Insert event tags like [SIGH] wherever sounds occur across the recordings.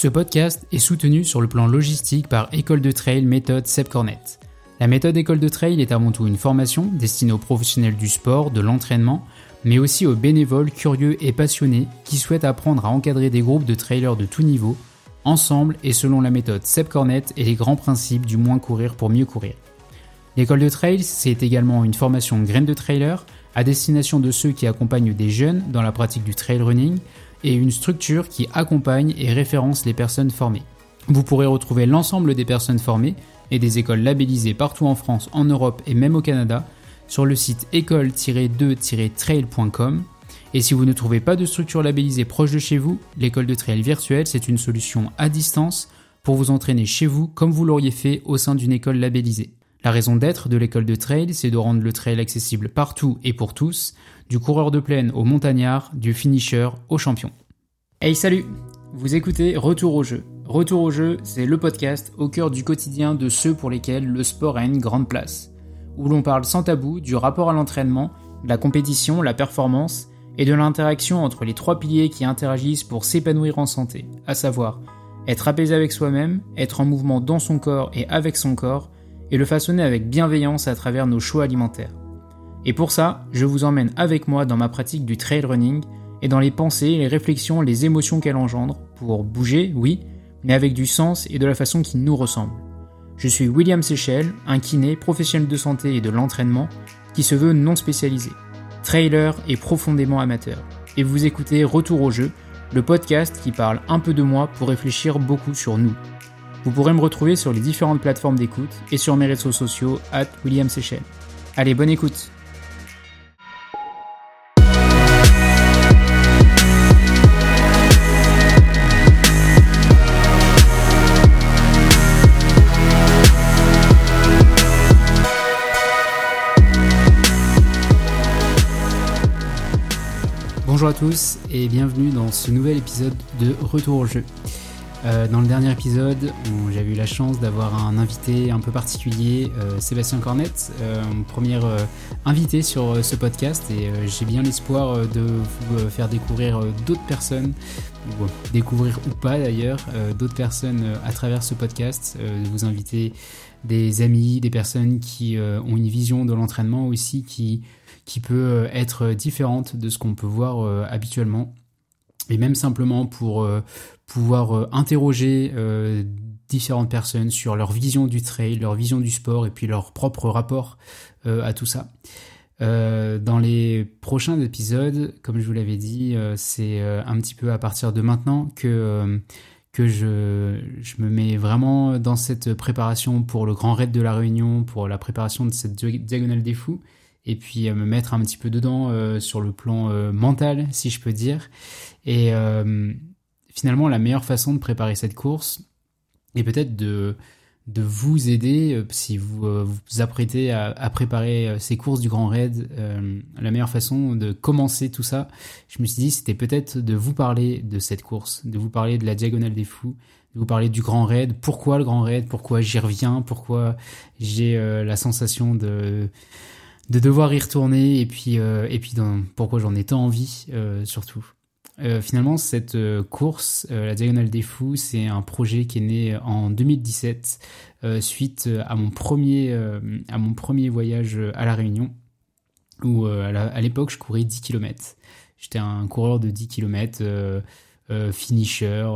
Ce podcast est soutenu sur le plan logistique par École de Trail méthode Seb Cornet. La méthode École de Trail est avant tout une formation destinée aux professionnels du sport, de l'entraînement, mais aussi aux bénévoles curieux et passionnés qui souhaitent apprendre à encadrer des groupes de trailers de tout niveau, ensemble et selon la méthode Seb Cornet et les grands principes du moins courir pour mieux courir. L'école de trail, c'est également une formation graine de trailer à destination de ceux qui accompagnent des jeunes dans la pratique du trail running et une structure qui accompagne et référence les personnes formées. Vous pourrez retrouver l'ensemble des personnes formées et des écoles labellisées partout en France, en Europe et même au Canada sur le site école-2-trail.com. Et si vous ne trouvez pas de structure labellisée proche de chez vous, l'école de trail virtuelle, c'est une solution à distance pour vous entraîner chez vous comme vous l'auriez fait au sein d'une école labellisée. La raison d'être de l'école de trail, c'est de rendre le trail accessible partout et pour tous, du coureur de plaine au montagnard, du finisher au champion. Hey salut Vous écoutez Retour au jeu. Retour au jeu, c'est le podcast au cœur du quotidien de ceux pour lesquels le sport a une grande place, où l'on parle sans tabou du rapport à l'entraînement, la compétition, la performance et de l'interaction entre les trois piliers qui interagissent pour s'épanouir en santé, à savoir être apaisé avec soi-même, être en mouvement dans son corps et avec son corps, et le façonner avec bienveillance à travers nos choix alimentaires. Et pour ça, je vous emmène avec moi dans ma pratique du trail running et dans les pensées, les réflexions, les émotions qu'elle engendre, pour bouger, oui, mais avec du sens et de la façon qui nous ressemble. Je suis William Seychelles, un kiné, professionnel de santé et de l'entraînement, qui se veut non spécialisé, trailer et profondément amateur. Et vous écoutez Retour au jeu, le podcast qui parle un peu de moi pour réfléchir beaucoup sur nous. Vous pourrez me retrouver sur les différentes plateformes d'écoute et sur mes réseaux sociaux, at William Seychelles. Allez, bonne écoute Bonjour à tous et bienvenue dans ce nouvel épisode de Retour au jeu. Euh, dans le dernier épisode, j'avais eu la chance d'avoir un invité un peu particulier, euh, Sébastien Cornette, euh, premier invité sur ce podcast et j'ai bien l'espoir de vous faire découvrir d'autres personnes, ou découvrir ou pas d'ailleurs, d'autres personnes à travers ce podcast, de vous inviter des amis, des personnes qui ont une vision de l'entraînement aussi qui qui peut euh, être différente de ce qu'on peut voir euh, habituellement. Et même simplement pour euh, pouvoir interroger différentes personnes sur leur vision du trail, leur vision du sport et puis leur propre rapport à tout ça. dans les prochains épisodes, comme je vous l'avais dit, c'est un petit peu à partir de maintenant que que je, je, me mets vraiment dans cette préparation pour le grand raid de la Réunion, pour la préparation de cette diagonale des fous et puis me mettre un petit peu dedans euh, sur le plan euh, mental, si je peux dire. Et euh, finalement, la meilleure façon de préparer cette course est peut-être de, de vous aider si vous vous apprêtez à, à, préparer ces courses du Grand Raid. la meilleure façon de commencer tout ça, je me suis dit, c'était peut-être de vous parler de cette course, de vous parler de la Diagonale des Fous, de vous parler du Grand Raid, pourquoi le Grand Raid, pourquoi j'y reviens, pourquoi j'ai la sensation de de devoir y retourner et puis euh, et puis dans, pourquoi j'en ai tant envie euh, surtout. Euh, finalement, cette course, la Diagonale des Fous, c'est un projet qui est né en 2017 suite à mon premier à mon premier voyage à la Réunion où à l'époque je courais 10 km. J'étais un coureur de 10 km, finisher,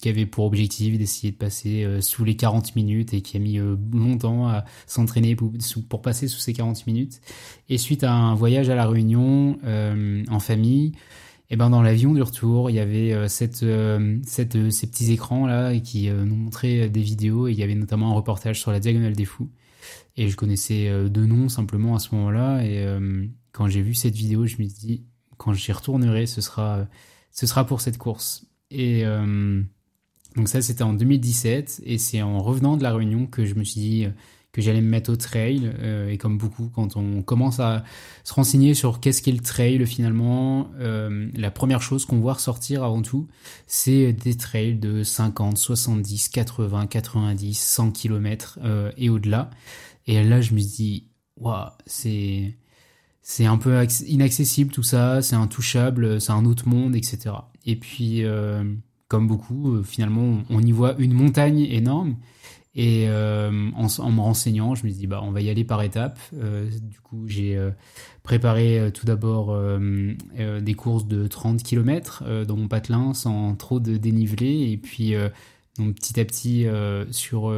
qui avait pour objectif d'essayer de passer euh, sous les 40 minutes et qui a mis euh, longtemps à s'entraîner pour, passer sous ces 40 minutes. Et suite à un voyage à la Réunion euh, en famille, et eh ben dans l'avion du retour, il y avait cette, cette, ces petits écrans là qui nous montraient des vidéos et il y avait notamment un reportage sur la diagonale des fous. Et je connaissais deux noms simplement à ce moment-là et quand j'ai vu cette vidéo, je me suis dit quand j'y retournerai, ce sera ce sera pour cette course. Et donc ça, c'était en 2017 et c'est en revenant de la réunion que je me suis dit euh, que j'allais me mettre au trail. Euh, et comme beaucoup, quand on commence à se renseigner sur qu'est-ce qu'est le trail, finalement, euh, la première chose qu'on voit ressortir avant tout, c'est des trails de 50, 70, 80, 90, 100 km et au-delà. Et là, je me dit, waouh, c'est c'est un peu inaccessible tout ça, c'est intouchable, c'est un autre monde, etc. Et puis comme beaucoup, finalement, on y voit une montagne énorme. Et en, me renseignant, je me dis bah on va y aller par étapes. du coup, j'ai préparé tout d'abord des courses de 30 km dans mon patelin sans trop de dénivelé et puis petit à petit sur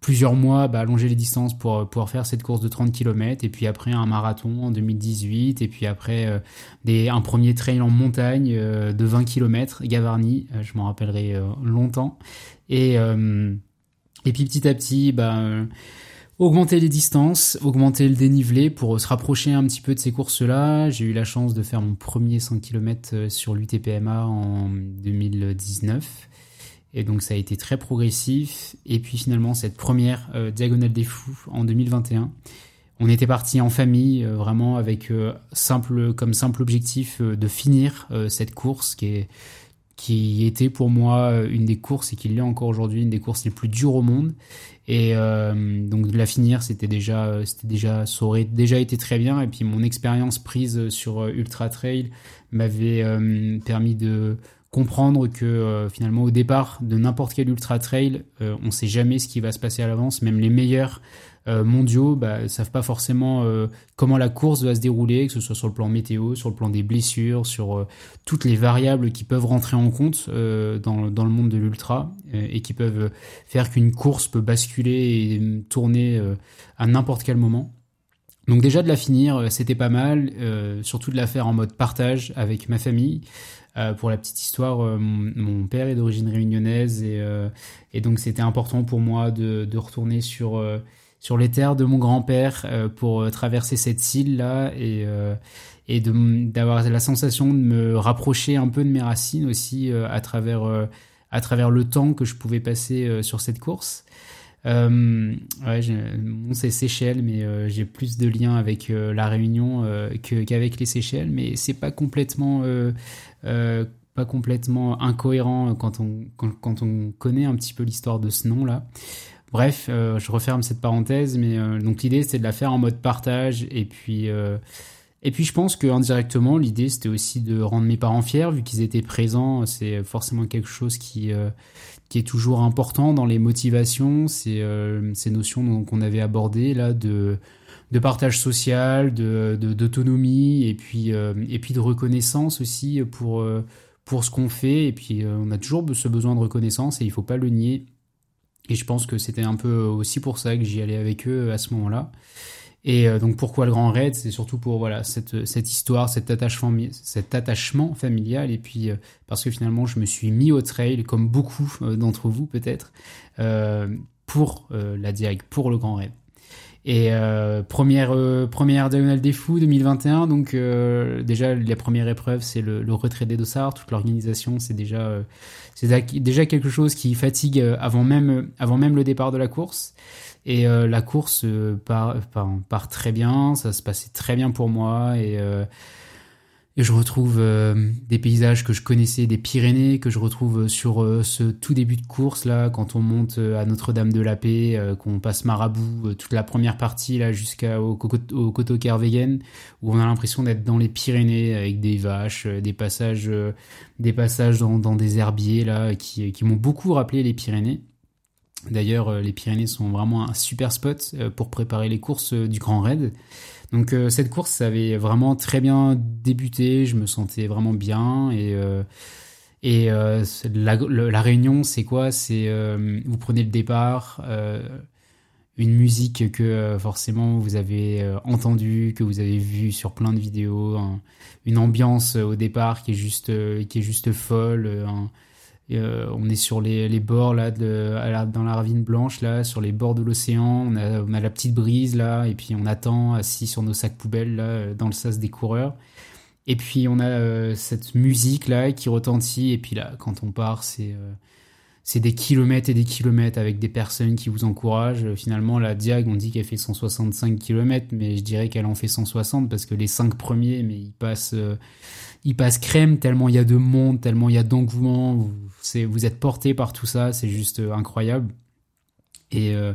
plusieurs mois bah, allonger les distances pour euh, pouvoir faire cette course de 30 km et puis après un marathon en 2018 et puis après euh, des, un premier trail en montagne euh, de 20 km Gavarni je m'en rappellerai longtemps et et puis petit à petit bah augmenter les distances, augmenter le dénivelé pour se rapprocher un petit peu de ces courses-là. J'ai eu la chance de faire mon premier 100 km sur l'UTPMA en 2019. Et donc ça a été très progressif. Et puis finalement, cette première euh, Diagonale des Fous en 2021, on était parti en famille, euh, vraiment avec euh, simple, comme simple objectif de finir cette course qui, était pour moi une des courses et qui l'est encore aujourd'hui, une des courses les plus dures au monde. Et donc de la finir, c'était déjà, déjà, ça aurait déjà été très bien. Et puis mon expérience prise sur Ultra Trail m'avait permis de comprendre que euh, finalement au départ de n'importe quel ultra trail, euh, on sait jamais ce qui va se passer à l'avance. Même les meilleurs euh, mondiaux bah, savent pas forcément comment la course va se dérouler, que ce soit sur le plan météo, sur le plan des blessures, sur toutes les variables qui peuvent rentrer en compte dans, dans, le monde de l'ultra et qui peuvent faire qu'une course peut basculer et tourner à n'importe quel moment. Donc déjà de la finir, c'était pas mal, surtout de la faire en mode partage avec ma famille. Euh, pour la petite histoire, euh, mon, père est d'origine réunionnaise et, euh, et donc c'était important pour moi de, de retourner sur, sur les terres de mon grand-père pour traverser cette île-là et, et d'avoir la sensation de me rapprocher un peu de mes racines aussi à, travers, à travers le temps que je pouvais passer sur cette course. Euh, c'est Seychelles, mais euh, j'ai plus de liens avec euh, la Réunion qu'avec les Seychelles, mais c'est pas complètement pas complètement incohérent quand on quand, on connaît un petit peu l'histoire de ce nom là. Bref, je referme cette parenthèse, mais donc l'idée c'était de la faire en mode partage et puis et puis je pense que indirectement l'idée c'était aussi de rendre mes parents fiers vu qu'ils étaient présents. C'est forcément quelque chose qui qui est toujours important dans les motivations, c'est euh, ces notions qu'on avait abordées là de de partage social, de d'autonomie et puis euh, et puis de reconnaissance aussi pour euh, pour ce qu'on fait et puis on a toujours ce besoin de reconnaissance et il faut pas le nier. Et je pense que c'était un peu aussi pour ça que j'y allais avec eux à ce moment-là. Et euh, donc pourquoi le Grand Raid? C'est surtout pour voilà cette, cette histoire, cet attachement, familial. Et puis euh, parce que finalement je me suis mis au trail, comme beaucoup euh, d'entre vous peut-être, pour la Diag, pour le Grand Raid. Et première première diagonale des fous 2021. Donc déjà la première épreuve c'est le, le, retrait des dossards. Toute l'organisation c'est déjà c'est déjà quelque chose qui fatigue avant même avant même le départ de la course. Et euh, la course euh, part, part, très bien, ça se passait très bien pour moi et, euh, et je retrouve des paysages que je connaissais des Pyrénées, que je retrouve sur ce tout début de course là, quand on monte à Notre-Dame de la Paix, qu'on passe Marabout, toute la première partie là jusqu'au au coteau Kervegen, où on a l'impression d'être dans les Pyrénées avec des vaches, des passages, des passages dans, des herbiers là qui, qui m'ont beaucoup rappelé les Pyrénées. D'ailleurs, euh, les Pyrénées sont vraiment un super spot euh, pour préparer les courses euh, du Grand Raid. Donc cette course, ça avait vraiment très bien débuté, je me sentais vraiment bien et et la, réunion, c'est quoi? C'est vous prenez le départ, une musique que forcément vous avez entendue, que vous avez vue sur plein de vidéos, une ambiance au départ qui est juste qui est juste folle. Euh, on est sur les, les bords là, de, dans la ravine blanche là, sur les bords de l'océan. On a, on a la petite brise là, et puis on attend assis sur nos sacs poubelles là, dans le sas des coureurs. Et puis on a euh, cette musique là qui retentit. Et puis là, quand on part, c'est euh, c'est des kilomètres et des kilomètres avec des personnes qui vous encouragent. Finalement, la Diag, on dit qu'elle fait 165 km, mais je dirais qu'elle en fait 160 parce que les cinq premiers, mais ils passent, ils passent crème tellement il y a de monde, tellement il y a d'engouement. Vous, vous êtes porté par tout ça, c'est juste euh, incroyable. Et euh,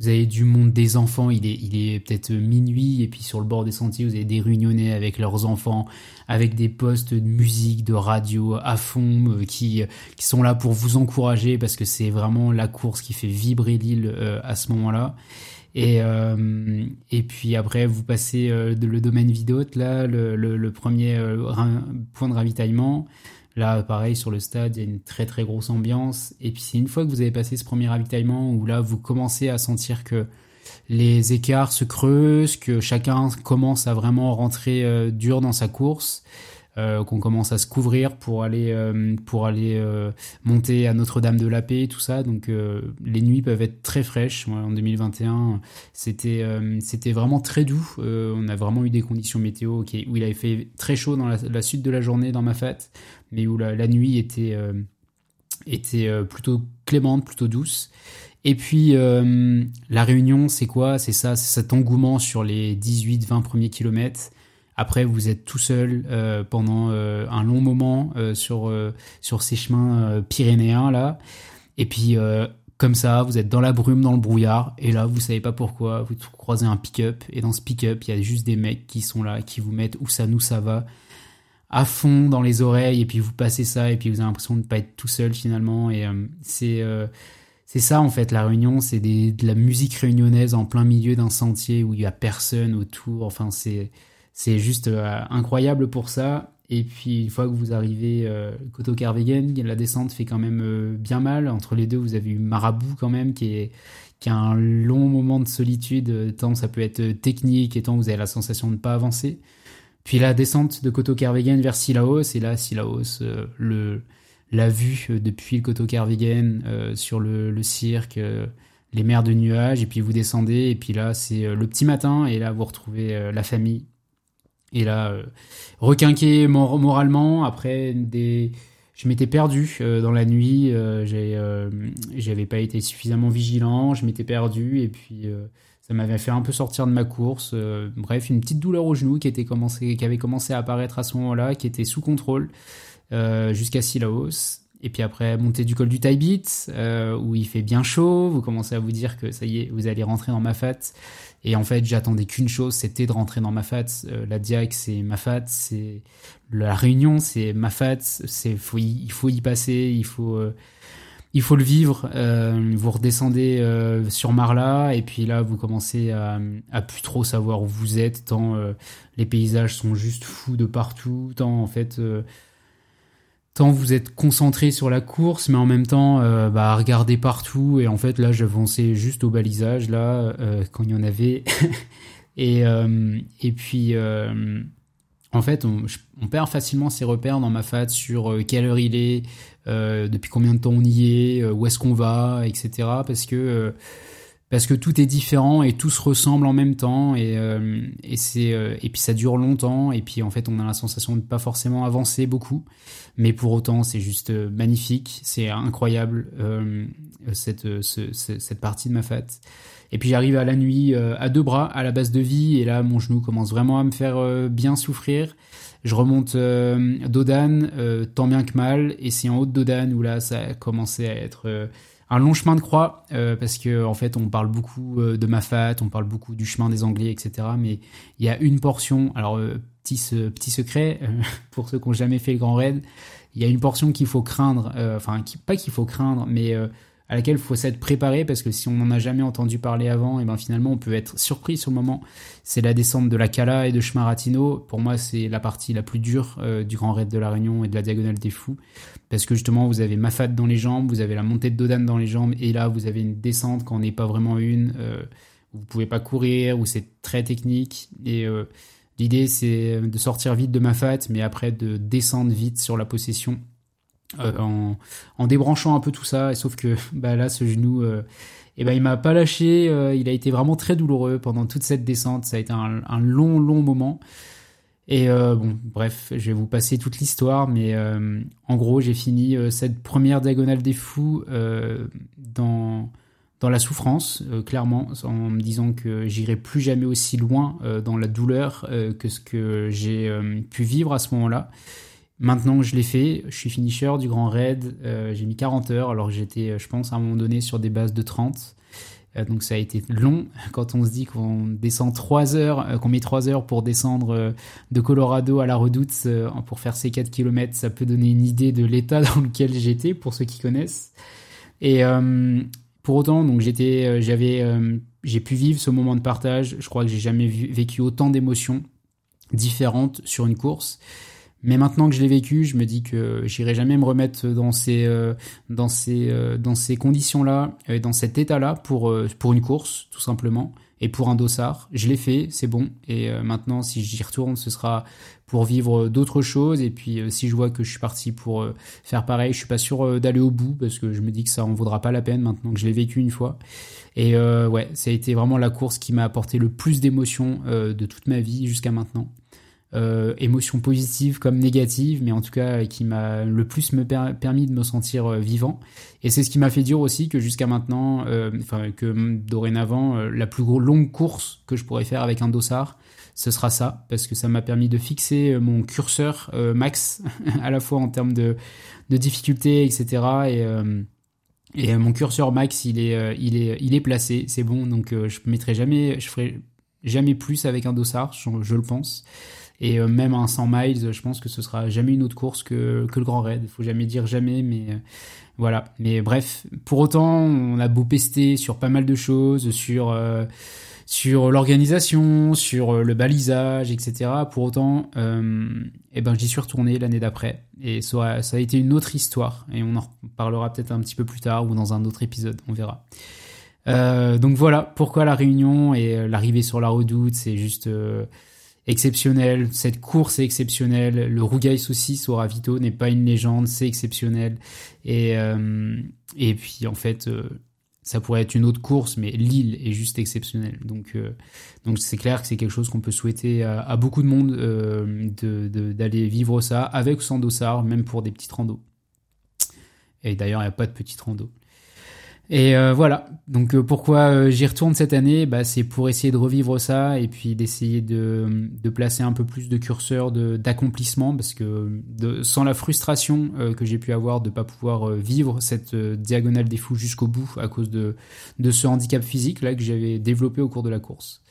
vous avez du monde des enfants, il est, il est peut-être minuit, et puis sur le bord des sentiers, vous avez des réunionnais avec leurs enfants, avec des postes de musique, de radio à fond, euh, qui, qui sont là pour vous encourager, parce que c'est vraiment la course qui fait vibrer l'île euh, à ce moment-là. Et, euh, et puis après, vous passez de, le domaine Vidote, là, le, le, le premier point de ravitaillement. Là, pareil, sur le stade, il y a une très très grosse ambiance. Et puis c'est une fois que vous avez passé ce premier ravitaillement où là, vous commencez à sentir que les écarts se creusent, que chacun commence à vraiment rentrer euh, dur dans sa course. Euh, qu'on commence à se couvrir pour aller euh, pour aller euh, monter à Notre-Dame de la Paix, tout ça. Donc les nuits peuvent être très fraîches. en 2021, c'était vraiment très doux. on a vraiment eu des conditions météo où il avait fait très chaud dans la, suite de la journée dans ma fête, mais où la, nuit était était plutôt clémente, plutôt douce. Et puis la réunion, c'est quoi? C'est ça, c'est cet engouement sur les 18-20 premiers kilomètres. Après, vous êtes tout seul euh, pendant euh, un long moment euh, sur sur ces chemins pyrénéens là. Et puis comme ça, vous êtes dans la brume, dans le brouillard, et là, vous savez pas pourquoi, vous croisez un pick-up, et dans ce pick-up, il y a juste des mecs qui sont là, qui vous mettent où ça nous ça va, à fond dans les oreilles, et puis vous passez ça, et puis vous avez l'impression de ne pas être tout seul finalement, et c'est c'est ça en fait la réunion, c'est de la musique réunionnaise en plein milieu d'un sentier où il y a personne autour, enfin c'est c'est juste euh, incroyable pour ça. Et puis une fois que vous arrivez euh, Koto Kervegen, la descente fait quand même euh, bien mal. Entre les deux, vous avez eu Marabout quand même qui est qui a un long moment de solitude, tant ça peut être technique et tant vous avez la sensation de ne pas avancer. Puis la descente de Koto Kervegen vers Silaos, et là Silaos, le la vue depuis le Koto Kervegen sur le, le cirque, les mers de nuages, et puis vous descendez, et puis là c'est le petit matin, et là vous retrouvez la famille et là, euh, requinqué moralement, après des... Je m'étais perdu euh, dans la nuit, euh, j'avais pas été suffisamment vigilant, je m'étais perdu et puis ça m'avait fait un peu sortir de ma course. bref, une petite douleur au genou qui, qui avait commencé à apparaître à ce moment-là, qui était sous contrôle jusqu'à Silaos. Et puis après, montée du col du Taibit, euh, où il fait bien chaud, vous commencez à vous dire que ça y est, vous allez rentrer dans ma fat. Et en fait, j'attendais qu'une chose, c'était de rentrer dans ma fat. Euh, la Diac, c'est ma fat, c'est la Réunion, c'est ma fat. C'est faut il faut y passer, il faut euh, il faut le vivre. Euh, vous redescendez euh, sur Marla et puis là, vous commencez à, à plus trop savoir où vous êtes. Tant les paysages sont juste fous de partout, tant en fait tant vous êtes concentré sur la course, mais en même temps, euh, bah, regarder partout. Et en fait, là, j'avançais juste au balisage, là, euh, quand il y en avait. [LAUGHS] et, euh, et puis, euh, en fait, on, perd facilement ses repères dans ma fat sur quelle heure il est, depuis combien de temps on y est, où est-ce qu'on va, etc. Parce que parce que tout est différent et tout se ressemble en même temps et, euh, et c'est euh, et puis ça dure longtemps et puis en fait on a la sensation de pas forcément avancer beaucoup. Mais pour autant c'est juste euh, magnifique c'est incroyable euh, cette ce, cette partie de ma fête. Et puis j'arrive à la nuit à deux bras à la base de vie et là mon genou commence vraiment à me faire bien souffrir. Je remonte Dodan tant bien que mal et c'est en haut de Dodan où là ça a commencé à être un long chemin de croix euh, parce que en fait on parle beaucoup euh, de Mafat, on parle beaucoup du chemin des Anglais, etc. Mais il y a une portion, alors euh, petit petit secret [LAUGHS] pour ceux qui n'ont jamais fait le Grand Raid, il y a une portion qu'il faut craindre, enfin pas qu'il faut craindre, mais à laquelle il faut s'être préparé parce que si on n'en a jamais entendu parler avant, et ben finalement on peut être surpris sur le moment. C'est la descente de la Cala et de Chemaratino. Pour moi, c'est la partie la plus dure euh, du Grand Raid de la Réunion et de la Diagonale des Fous parce que justement vous avez Mafat dans les jambes, vous avez la montée de Dodan dans les jambes et là vous avez une descente quand on n'est pas vraiment une. Euh, vous pouvez pas courir ou c'est très technique et euh, L'idée, c'est de sortir vite de Mafat, mais après de descendre vite sur la possession euh, en, en, débranchant un peu tout ça. Et sauf que [LAUGHS] bah là, ce genou, euh, eh ben, il m'a pas lâché. Euh, il a été vraiment très douloureux pendant toute cette descente. Ça a été un, un long, long moment. Et euh, bon, bref, je vais vous passer toute l'histoire, mais en gros, j'ai fini cette première diagonale des fous dans dans la souffrance, clairement, en me disant que j'irai plus jamais aussi loin dans la douleur que ce que j'ai pu vivre à ce moment-là. Maintenant que je l'ai fait, je suis finisher du Grand Raid, euh, j'ai mis 40 heures alors j'étais, euh, je pense, à un moment donné sur des bases de 30. donc ça a été long [LAUGHS] quand on se dit qu'on descend trois heures, qu'on met trois heures pour descendre de Colorado à la Redoute pour faire ces 4 km. Ça peut donner une idée de l'état [LAUGHS] dans lequel j'étais pour ceux qui connaissent. Et pour autant, donc j'étais, j'avais, j'ai pu vivre ce moment de partage. Je crois que j'ai jamais vécu autant d'émotions différentes sur une course. Mais maintenant que je l'ai vécu, je me dis que j'irai jamais me remettre dans ces euh, dans ces euh, dans ces conditions-là, euh, dans cet état-là pour pour une course tout simplement et pour un dossard. Je l'ai fait, c'est bon. Et maintenant, si j'y retourne, ce sera pour vivre d'autres choses. Et puis, si je vois que je suis parti pour faire pareil, je suis pas sûr d'aller au bout parce que je me dis que ça en vaudra pas la peine maintenant que je l'ai vécu une fois. Et ouais, ça a été vraiment la course qui m'a apporté le plus d'émotions de toute ma vie jusqu'à maintenant euh, émotions positives comme négatives, mais en tout cas qui m'a le plus me permis de me sentir euh, vivant. Et c'est ce qui m'a fait dire aussi que jusqu'à maintenant, euh, enfin que dorénavant, euh, la plus longue course que je pourrais faire avec un dossard, ce sera ça, parce que ça m'a permis de fixer mon curseur max, [LAUGHS] à la fois en termes de, de difficulté, etc. Et, et mon curseur max, il est, il est, il est placé, c'est bon, donc je mettrai jamais, je ferai jamais plus avec un dossard, je le pense. Et euh, même un 100 miles, je pense que ce sera jamais une autre course que, que le Grand Raid. Faut jamais dire jamais, mais euh, voilà. Mais bref, pour autant, on a beau pester sur pas mal de choses, sur euh, sur l'organisation, sur le balisage, etc. Pour autant, euh, eh ben j'y suis retourné l'année d'après et ça, ça a été une autre histoire et on en reparlera peut-être un petit peu plus tard ou dans un autre épisode, on verra. Euh, donc voilà pourquoi la réunion et l'arrivée sur la redoute, c'est juste exceptionnel. Cette course est exceptionnelle. Le Rougail Saucisse au Ravito n'est pas une légende, c'est exceptionnel. Et, euh, puis en fait, euh, ça pourrait être une autre course, mais l'île est juste exceptionnelle. Donc euh, donc c'est clair que c'est quelque chose qu'on peut souhaiter à, beaucoup de monde d'aller vivre ça avec ou sans même pour des petites randos. Et d'ailleurs, il n'y a pas de petites randos. Et euh, voilà. Donc euh, pourquoi euh, j'y retourne cette année? Bah, C'est pour essayer de revivre ça et puis d'essayer de, de placer un peu plus de curseur d'accomplissement parce que sans la frustration que j'ai pu avoir de pas pouvoir vivre cette diagonale des fous jusqu'au bout à cause de, de ce handicap physique là que j'avais développé au cours de la course.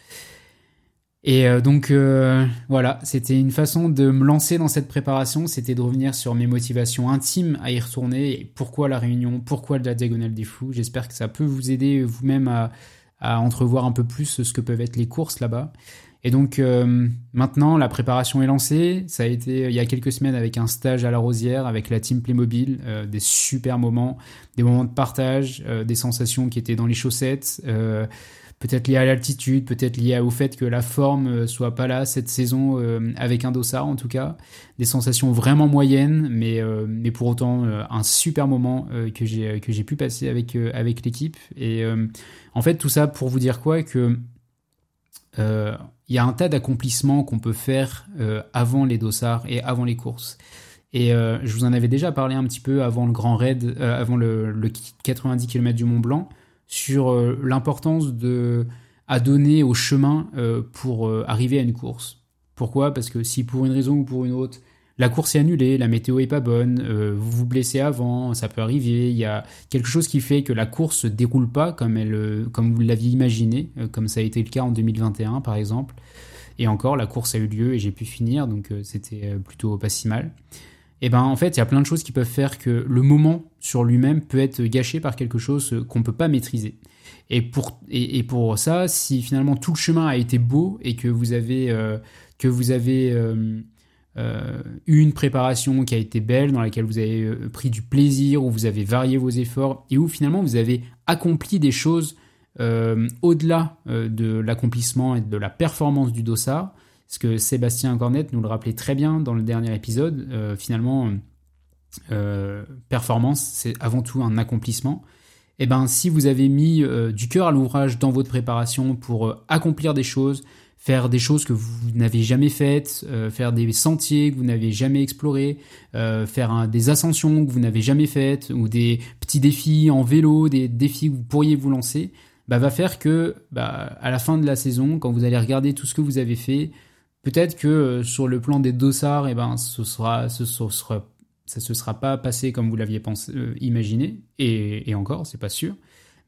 Et euh, donc euh, voilà, c'était une façon de me lancer dans cette préparation, c'était de revenir sur mes motivations intimes à y retourner. Et pourquoi la réunion, pourquoi la diagonale des fous. J'espère que ça peut vous aider vous-même à, entrevoir un peu plus ce que peuvent être les courses là-bas. Et donc euh, maintenant, la préparation est lancée. Ça a été il y a quelques semaines avec un stage à la Rosière avec la team Playmobil, des super moments, des moments de partage, des sensations qui étaient dans les chaussettes peut-être lié à l'altitude, peut-être lié au fait que la forme euh, soit pas là cette saison euh, avec un dossard en tout cas. Des sensations vraiment moyennes, mais, euh, mais pour autant un super moment que j'ai que j'ai pu passer avec avec l'équipe. Et en fait tout ça pour vous dire quoi? Que il y a un tas d'accomplissements qu'on peut faire avant les dossards et avant les courses. Et je vous en avais déjà parlé un petit peu avant le Grand Raid, avant le, le 90 km du Mont Blanc sur euh, l'importance de à donner au chemin euh, pour euh, arriver à une course. Pourquoi? Parce que si pour une raison ou pour une autre, la course est annulée, la météo est pas bonne, vous vous blessez avant, ça peut arriver, il y a quelque chose qui fait que la course se déroule pas comme comme vous l'aviez imaginé, comme ça a été le cas en 2021 par exemple. Et encore, la course a eu lieu et j'ai pu finir, donc c'était plutôt pas si mal et eh ben en fait il y a plein de choses qui peuvent faire que le moment sur lui-même peut être gâché par quelque chose qu'on peut pas maîtriser. Et pour et, pour ça, si finalement tout le chemin a été beau et que vous avez euh, que vous avez euh, euh, eu une préparation qui a été belle, dans laquelle vous avez pris du plaisir, où vous avez varié vos efforts et où finalement vous avez accompli des choses au-delà de l'accomplissement et de la performance du dossard, ce que Sébastien Cornette nous le rappelait très bien dans le dernier épisode. Euh, finalement, euh, performance, c'est avant tout un accomplissement. Et eh ben, si vous avez mis euh, du cœur à l'ouvrage dans votre préparation pour accomplir des choses, faire des choses que vous n'avez jamais faites, faire des sentiers que vous n'avez jamais explorés, faire des ascensions que vous n'avez jamais faites, ou des petits défis en vélo, des défis que vous pourriez vous lancer, bah, va faire que bah, à la fin de la saison, quand vous allez regarder tout ce que vous avez fait, Peut-être que euh, sur le plan des dossards, eh ben, ce sera, ce sera, ça se sera pas passé comme vous l'aviez euh, imaginé, et, et encore, c'est pas sûr.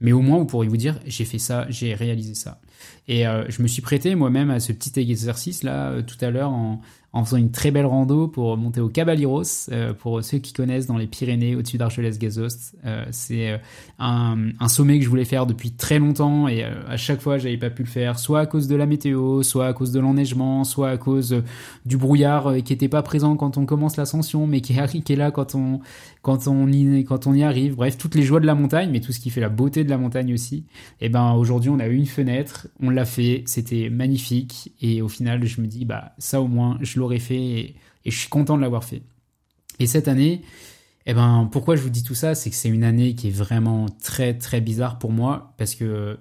mais au moins vous pourriez vous dire j'ai fait ça, j'ai réalisé ça. Et euh, je me suis prêté moi-même à ce petit exercice là euh, tout à l'heure en, en faisant une très belle rando pour monter au Caballeros. Euh, pour ceux qui connaissent dans les Pyrénées, au-dessus d'Argelès-Gazost, euh, c'est euh, un, un, sommet que je voulais faire depuis très longtemps et à chaque fois j'avais pas pu le faire, soit à cause de la météo, soit à cause de l'enneigement, soit à cause du brouillard qui était pas présent quand on commence l'ascension, mais qui est, là quand on quand on y quand on y arrive. Bref, toutes les joies de la montagne, mais tout ce qui fait la beauté de la montagne aussi. Et ben aujourd'hui on a eu une fenêtre, on l'a fait, c'était magnifique et au final je me dis bah ça au moins je l'aurais fait et, je suis content de l'avoir fait. Et cette année, eh ben, pourquoi je vous dis tout ça C'est que c'est une année qui est vraiment très très bizarre pour moi parce que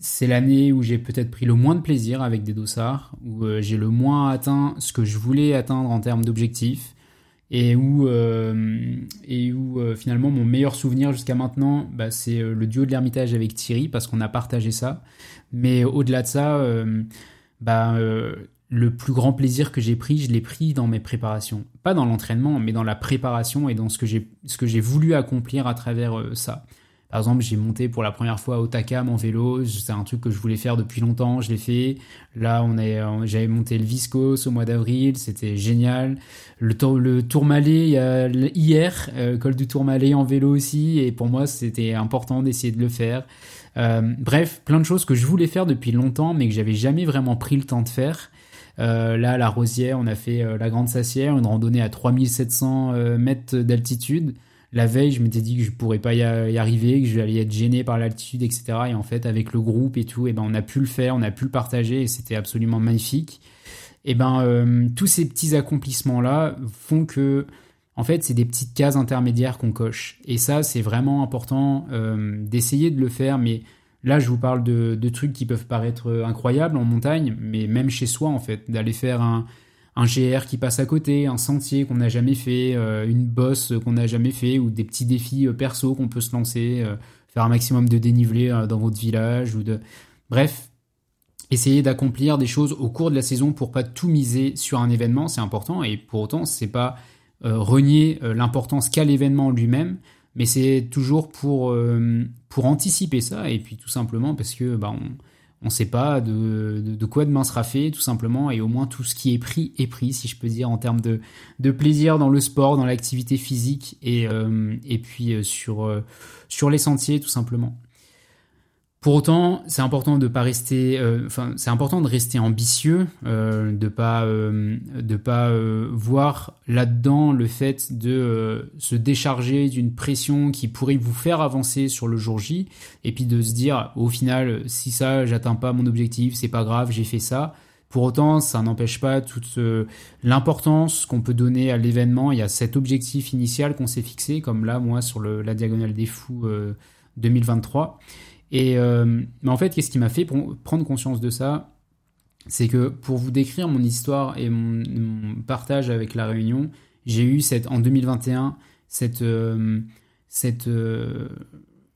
c'est l'année où j'ai peut-être pris le moins de plaisir avec des dossards, où euh, j'ai le moins atteint ce que je voulais atteindre en termes d'objectifs, et où, euh, et où euh, finalement mon meilleur souvenir jusqu'à maintenant, bah, c'est le duo de l'Ermitage avec Thierry, parce qu'on a partagé ça. Mais au-delà de ça, bah, euh, le plus grand plaisir que j'ai pris, je l'ai pris dans mes préparations. Pas dans l'entraînement, mais dans la préparation et dans ce que j'ai, ce que j'ai voulu accomplir à travers euh, ça. Par exemple, j'ai monté pour la première fois au Takam en vélo. C'est un truc que je voulais faire depuis longtemps. Je l'ai fait. Là, on est, j'avais monté le Viscos au mois d'avril. C'était génial. Le, le Tourmalet, hier, euh, col du Tourmalet en vélo aussi. Et pour moi, c'était important d'essayer de le faire. Euh, bref, plein de choses que je voulais faire depuis longtemps, mais que j'avais jamais vraiment pris le temps de faire. Euh, là, à la Rosière, on a fait euh, la Grande Sassière, une randonnée à 3700 mètres d'altitude. La veille, je m'étais dit que je pourrais pas y, arriver, que j'allais être gêné par l'altitude, etc. Et en fait, avec le groupe et tout, et ben, on a pu le faire, on a pu le partager, et c'était absolument magnifique. Et ben, tous ces petits accomplissements-là font que, en fait, c'est des petites cases intermédiaires qu'on coche. Et ça, c'est vraiment important d'essayer de le faire, mais Là, je vous parle de, trucs qui peuvent paraître incroyables en montagne, mais même chez soi, en fait, d'aller faire un, GR qui passe à côté, un sentier qu'on n'a jamais fait, euh, une bosse qu'on n'a jamais fait, ou des petits défis euh, perso qu'on peut se lancer, euh, faire un maximum de dénivelé dans votre village, ou de... Bref, essayer d'accomplir des choses au cours de la saison pour pas tout miser sur un événement, c'est important, et pour autant, c'est pas renier l'importance qu'a l'événement lui-même, mais c'est toujours pour, pour anticiper ça, et puis tout simplement parce que bah, on ne sait pas de, de, quoi demain sera fait, tout simplement, et au moins tout ce qui est pris est pris, si je peux dire, en termes de, de plaisir dans le sport, dans l'activité physique, et, euh, et puis euh, sur, sur les sentiers, tout simplement. Pour autant, c'est important de pas rester, euh, enfin, c'est important de rester ambitieux, euh, de pas, euh, de pas euh, voir là-dedans le fait de se décharger d'une pression qui pourrait vous faire avancer sur le jour J, et puis de se dire, au final, si ça, j'atteins pas mon objectif, c'est pas grave, j'ai fait ça. Pour autant, ça n'empêche pas toute l'importance qu'on peut donner à l'événement et à cet objectif initial qu'on s'est fixé, comme là, moi, sur le, la diagonale des fous 2023. Et euh, mais en fait, qu'est-ce qui m'a fait prendre conscience de ça? C'est que pour vous décrire mon histoire et mon, partage avec la Réunion, j'ai eu cette, en 2021 cette, euh, cette, euh,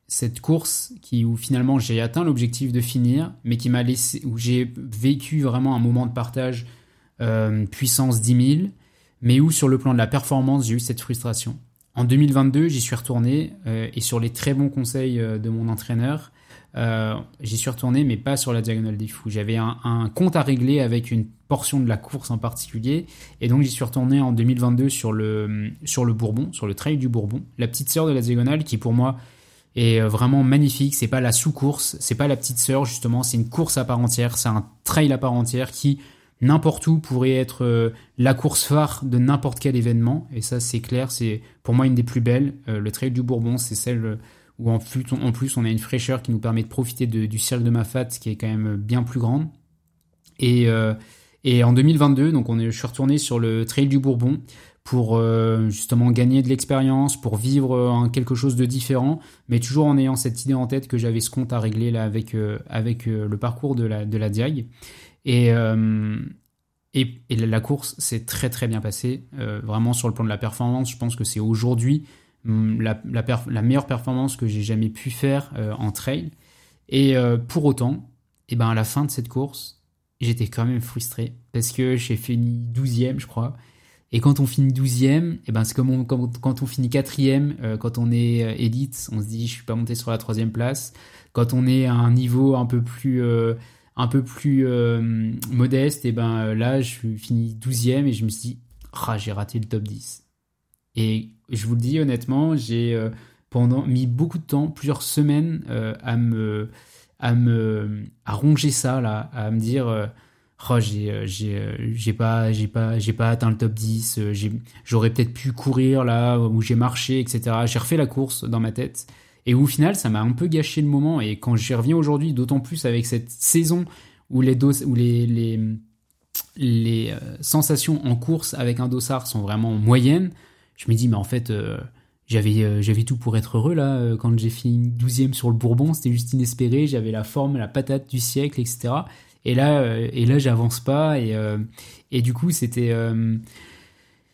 cette course qui, où finalement j'ai atteint l'objectif de finir, mais qui laissé, où j'ai vécu vraiment un moment de partage puissance 10 000, mais où sur le plan de la performance, j'ai eu cette frustration. En 2022, j'y suis retourné et sur les très bons conseils de mon entraîneur, euh, j'y suis retourné, mais pas sur la diagonale des fous. J'avais un, compte à régler avec une portion de la course en particulier, et donc j'y suis retourné en 2022 sur le sur le Bourbon, sur le trail du Bourbon, la petite sœur de la diagonale qui pour moi est euh, vraiment magnifique. C'est pas la sous-course, c'est pas la petite sœur justement, c'est une course à part entière, c'est un trail à part entière qui n'importe où pourrait être euh, la course phare de n'importe quel événement. Et ça, c'est clair, c'est pour moi une des plus belles. le trail du Bourbon, c'est celle où en plus, on, plus on a une fraîcheur qui nous permet de profiter du ciel de Mafat qui est quand même bien plus grande. Et, euh, et en 2022, donc on est, je suis retourné sur le Trail du Bourbon pour euh, justement gagner de l'expérience, pour vivre euh, quelque chose de différent, mais toujours en ayant cette idée en tête que j'avais ce compte à régler avec, avec le parcours de la, de Diag. Et, et, et, la course s'est très très bien passée, vraiment sur le plan de la performance. Je pense que c'est aujourd'hui La, meilleure performance que j'ai jamais pu faire euh, en trail. Et euh, pour autant, eh ben à la fin de cette course, j'étais quand même frustré parce que j'ai fini 12e, je crois. Et quand on finit 12e, eh ben c'est comme, quand on finit 4e, quand on est élite, on se dit je suis pas monté sur la troisième place. Quand on est à un niveau un peu plus un peu plus modeste, et eh ben là je finis 12e et je me suis dit ah, j'ai raté le top 10. Et je vous le dis honnêtement, j'ai pendant mis beaucoup de temps, plusieurs semaines à me à me à ronger ça là, à me dire oh, j'ai euh, j'ai euh, pas j'ai pas j'ai pas atteint le top 10 euh, j'aurais peut-être pu courir là où j'ai marché etc j'ai refait la course dans ma tête. Et au final ça m'a un peu gâché le moment. Et quand j'y reviens aujourd'hui d'autant plus avec cette saison où les dos où les les sensations en course avec un dossard sont vraiment moyennes je me dis mais en fait j'avais j'avais tout pour être heureux là quand j'ai fini 12e sur le Bourbon c'était juste inespéré j'avais la forme la patate du siècle etc et là, euh, et là, j'avance pas. Et, euh, et du coup, c'était euh,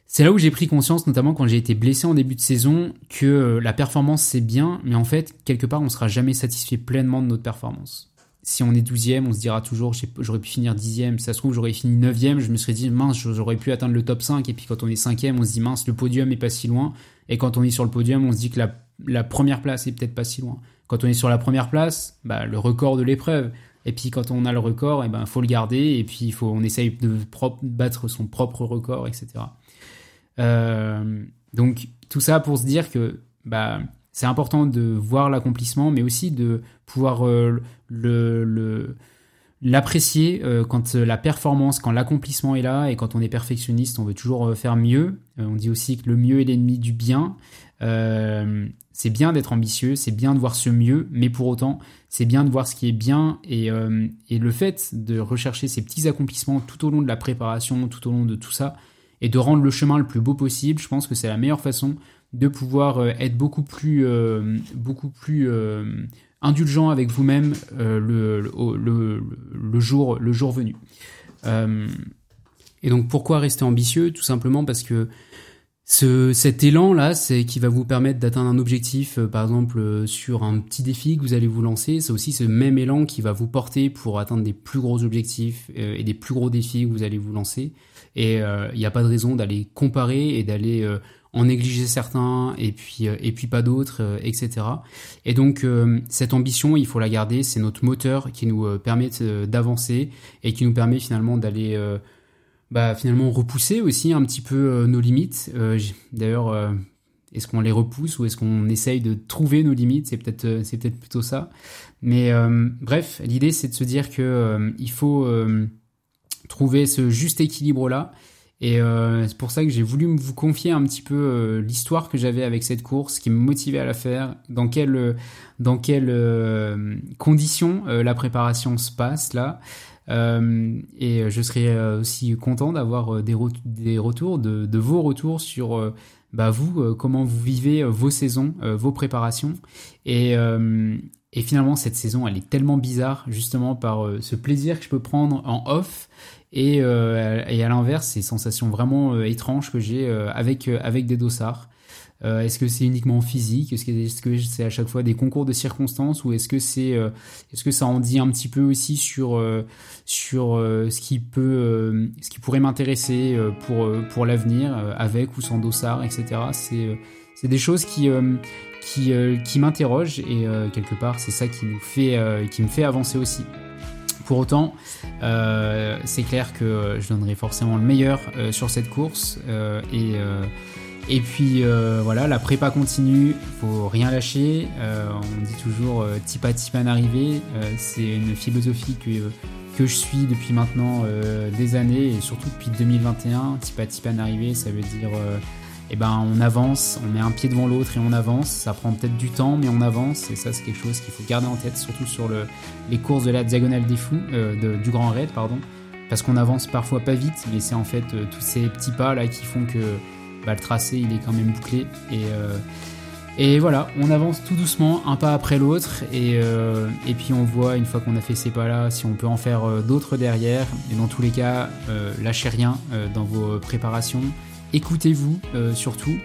c'est là où j'ai pris conscience, notamment quand j'ai été blessé en début de saison, que la performance c'est bien, mais en fait, quelque part, on sera jamais satisfait pleinement de notre performance. Si on est 12e, on se dira toujours j'aurais pu finir 10e, si ça se trouve j'aurais fini 9e, je me serais dit mince, j'aurais pu atteindre le top 5, et puis quand on est 5e, on se dit mince, le podium est pas si loin, et quand on est sur le podium, on se dit que la, première place est peut-être pas si loin. Quand on est sur la première place, bah, le record de l'épreuve. Et puis quand on a le record, il eh ben, faut le garder. Et puis faut, on essaye de battre son propre record, etc. Euh, donc tout ça pour se dire que bah, c'est important de voir l'accomplissement, mais aussi de pouvoir euh, l'apprécier euh, quand la performance, quand l'accomplissement est là et quand on est perfectionniste, on veut toujours faire mieux. on dit aussi que le mieux est l'ennemi du bien. c'est bien d'être ambitieux, c'est bien de voir ce mieux, mais pour autant, c'est bien de voir ce qui est bien euh, et, le fait de rechercher ces petits accomplissements tout au long de la préparation, tout au long de tout ça, et de rendre le chemin le plus beau possible, je pense que c'est la meilleure façon de pouvoir euh, être beaucoup plus, euh, beaucoup plus indulgent avec vous-même le, le, jour, le jour venu. et donc pourquoi rester ambitieux? Tout simplement parce que ce, cet élan-là, c'est qui va vous permettre d'atteindre un objectif, euh, par exemple euh, sur un petit défi que vous allez vous lancer. C'est aussi ce même élan qui va vous porter pour atteindre des plus gros objectifs euh, et des plus gros défis que vous allez vous lancer. Et il n'y a pas de raison d'aller comparer et d'aller en négliger certains et puis et puis pas d'autres, etc. Et donc cette ambition, il faut la garder. C'est notre moteur qui nous permet d'avancer et qui nous permet finalement d'aller bah, finalement repousser aussi un petit peu euh, nos limites. Euh, d'ailleurs, euh, est-ce qu'on les repousse ou est-ce qu'on essaye de trouver nos limites? C'est peut-être c'est peut-être plutôt ça. Mais bref, l'idée c'est de se dire que faut trouver ce juste équilibre là. Et c'est pour ça que j'ai voulu vous confier un petit peu l'histoire que j'avais avec cette course, qui me motivait à la faire, dans quelles dans quelles conditions la préparation se passe là. Euh, et je serais euh, aussi content d'avoir euh, des, des, retours, de, de, vos retours sur bah, vous, comment vous vivez vos saisons, vos préparations. Et, et finalement, cette saison, elle est tellement bizarre, justement, par ce plaisir que je peux prendre en off. Et, et à l'inverse, ces sensations vraiment étranges que j'ai avec, avec des dossards. Euh, est-ce que c'est uniquement physique? Est-ce que c'est à chaque fois des concours de circonstances? Ou est-ce que c'est euh, est-ce que ça en dit un petit peu aussi sur euh, sur ce qui peut ce qui pourrait m'intéresser pour pour l'avenir avec ou sans dossard etc. C'est c'est des choses qui qui qui m'interrogent et quelque part c'est ça qui nous fait qui me fait avancer aussi. Pour autant, c'est clair que je donnerai forcément le meilleur sur cette course et et puis euh, voilà, la prépa continue, faut rien lâcher. Euh, on dit toujours euh, tipa tipa arrivé. c'est une philosophie que, que je suis depuis maintenant des années et surtout depuis 2021. Tipa tipa arrivé, ça veut dire eh ben on avance, on met un pied devant l'autre et on avance. Ça prend peut-être du temps, mais on avance. Et ça, c'est quelque chose qu'il faut garder en tête, surtout sur le, les courses de la diagonale des fous, du Grand Raid, pardon. Parce qu'on avance parfois pas vite, mais c'est en fait tous ces petits pas là qui font que bah, le tracé il est quand même bouclé. Et, euh, et voilà, on avance tout doucement, un pas après l'autre, et, euh, puis on voit une fois qu'on a fait ces pas-là, si on peut en faire euh, d'autres derrière. Et dans tous les cas, lâchez rien dans vos préparations, écoutez-vous surtout,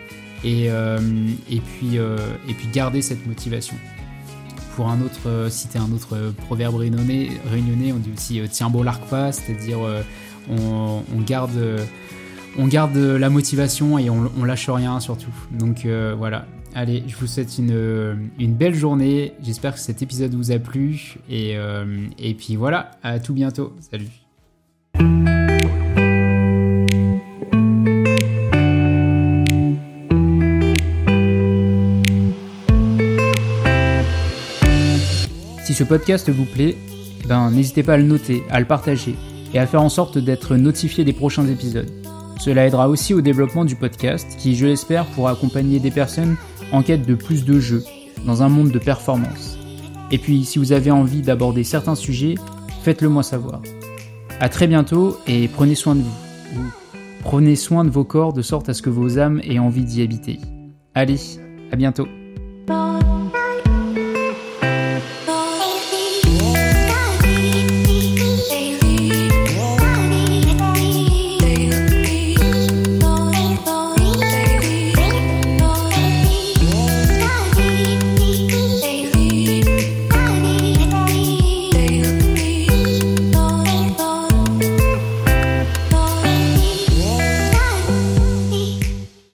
et, et, puis, et puis gardez cette motivation. Pour un autre, citer un autre proverbe réunionnais, réunionnais on dit aussi tiens beau l'arc pas, c'est-à-dire on, garde on garde la motivation et on, on lâche rien surtout. Donc voilà, Allez, je vous souhaite une, une belle journée. J'espère que cet épisode vous a plu. Et, et puis voilà, à tout bientôt. Salut. Si ce podcast vous plaît, ben, n'hésitez pas à le noter, à le partager et à faire en sorte d'être notifié des prochains épisodes. Cela aidera aussi au développement du podcast qui, je l'espère, pourra accompagner des personnes en quête de plus de jeux dans un monde de performance. Et puis, si vous avez envie d'aborder certains sujets, faites-le moi savoir. A très bientôt et prenez soin de vous. Prenez soin de vos corps de sorte à ce que vos âmes aient envie d'y habiter. Allez, à bientôt.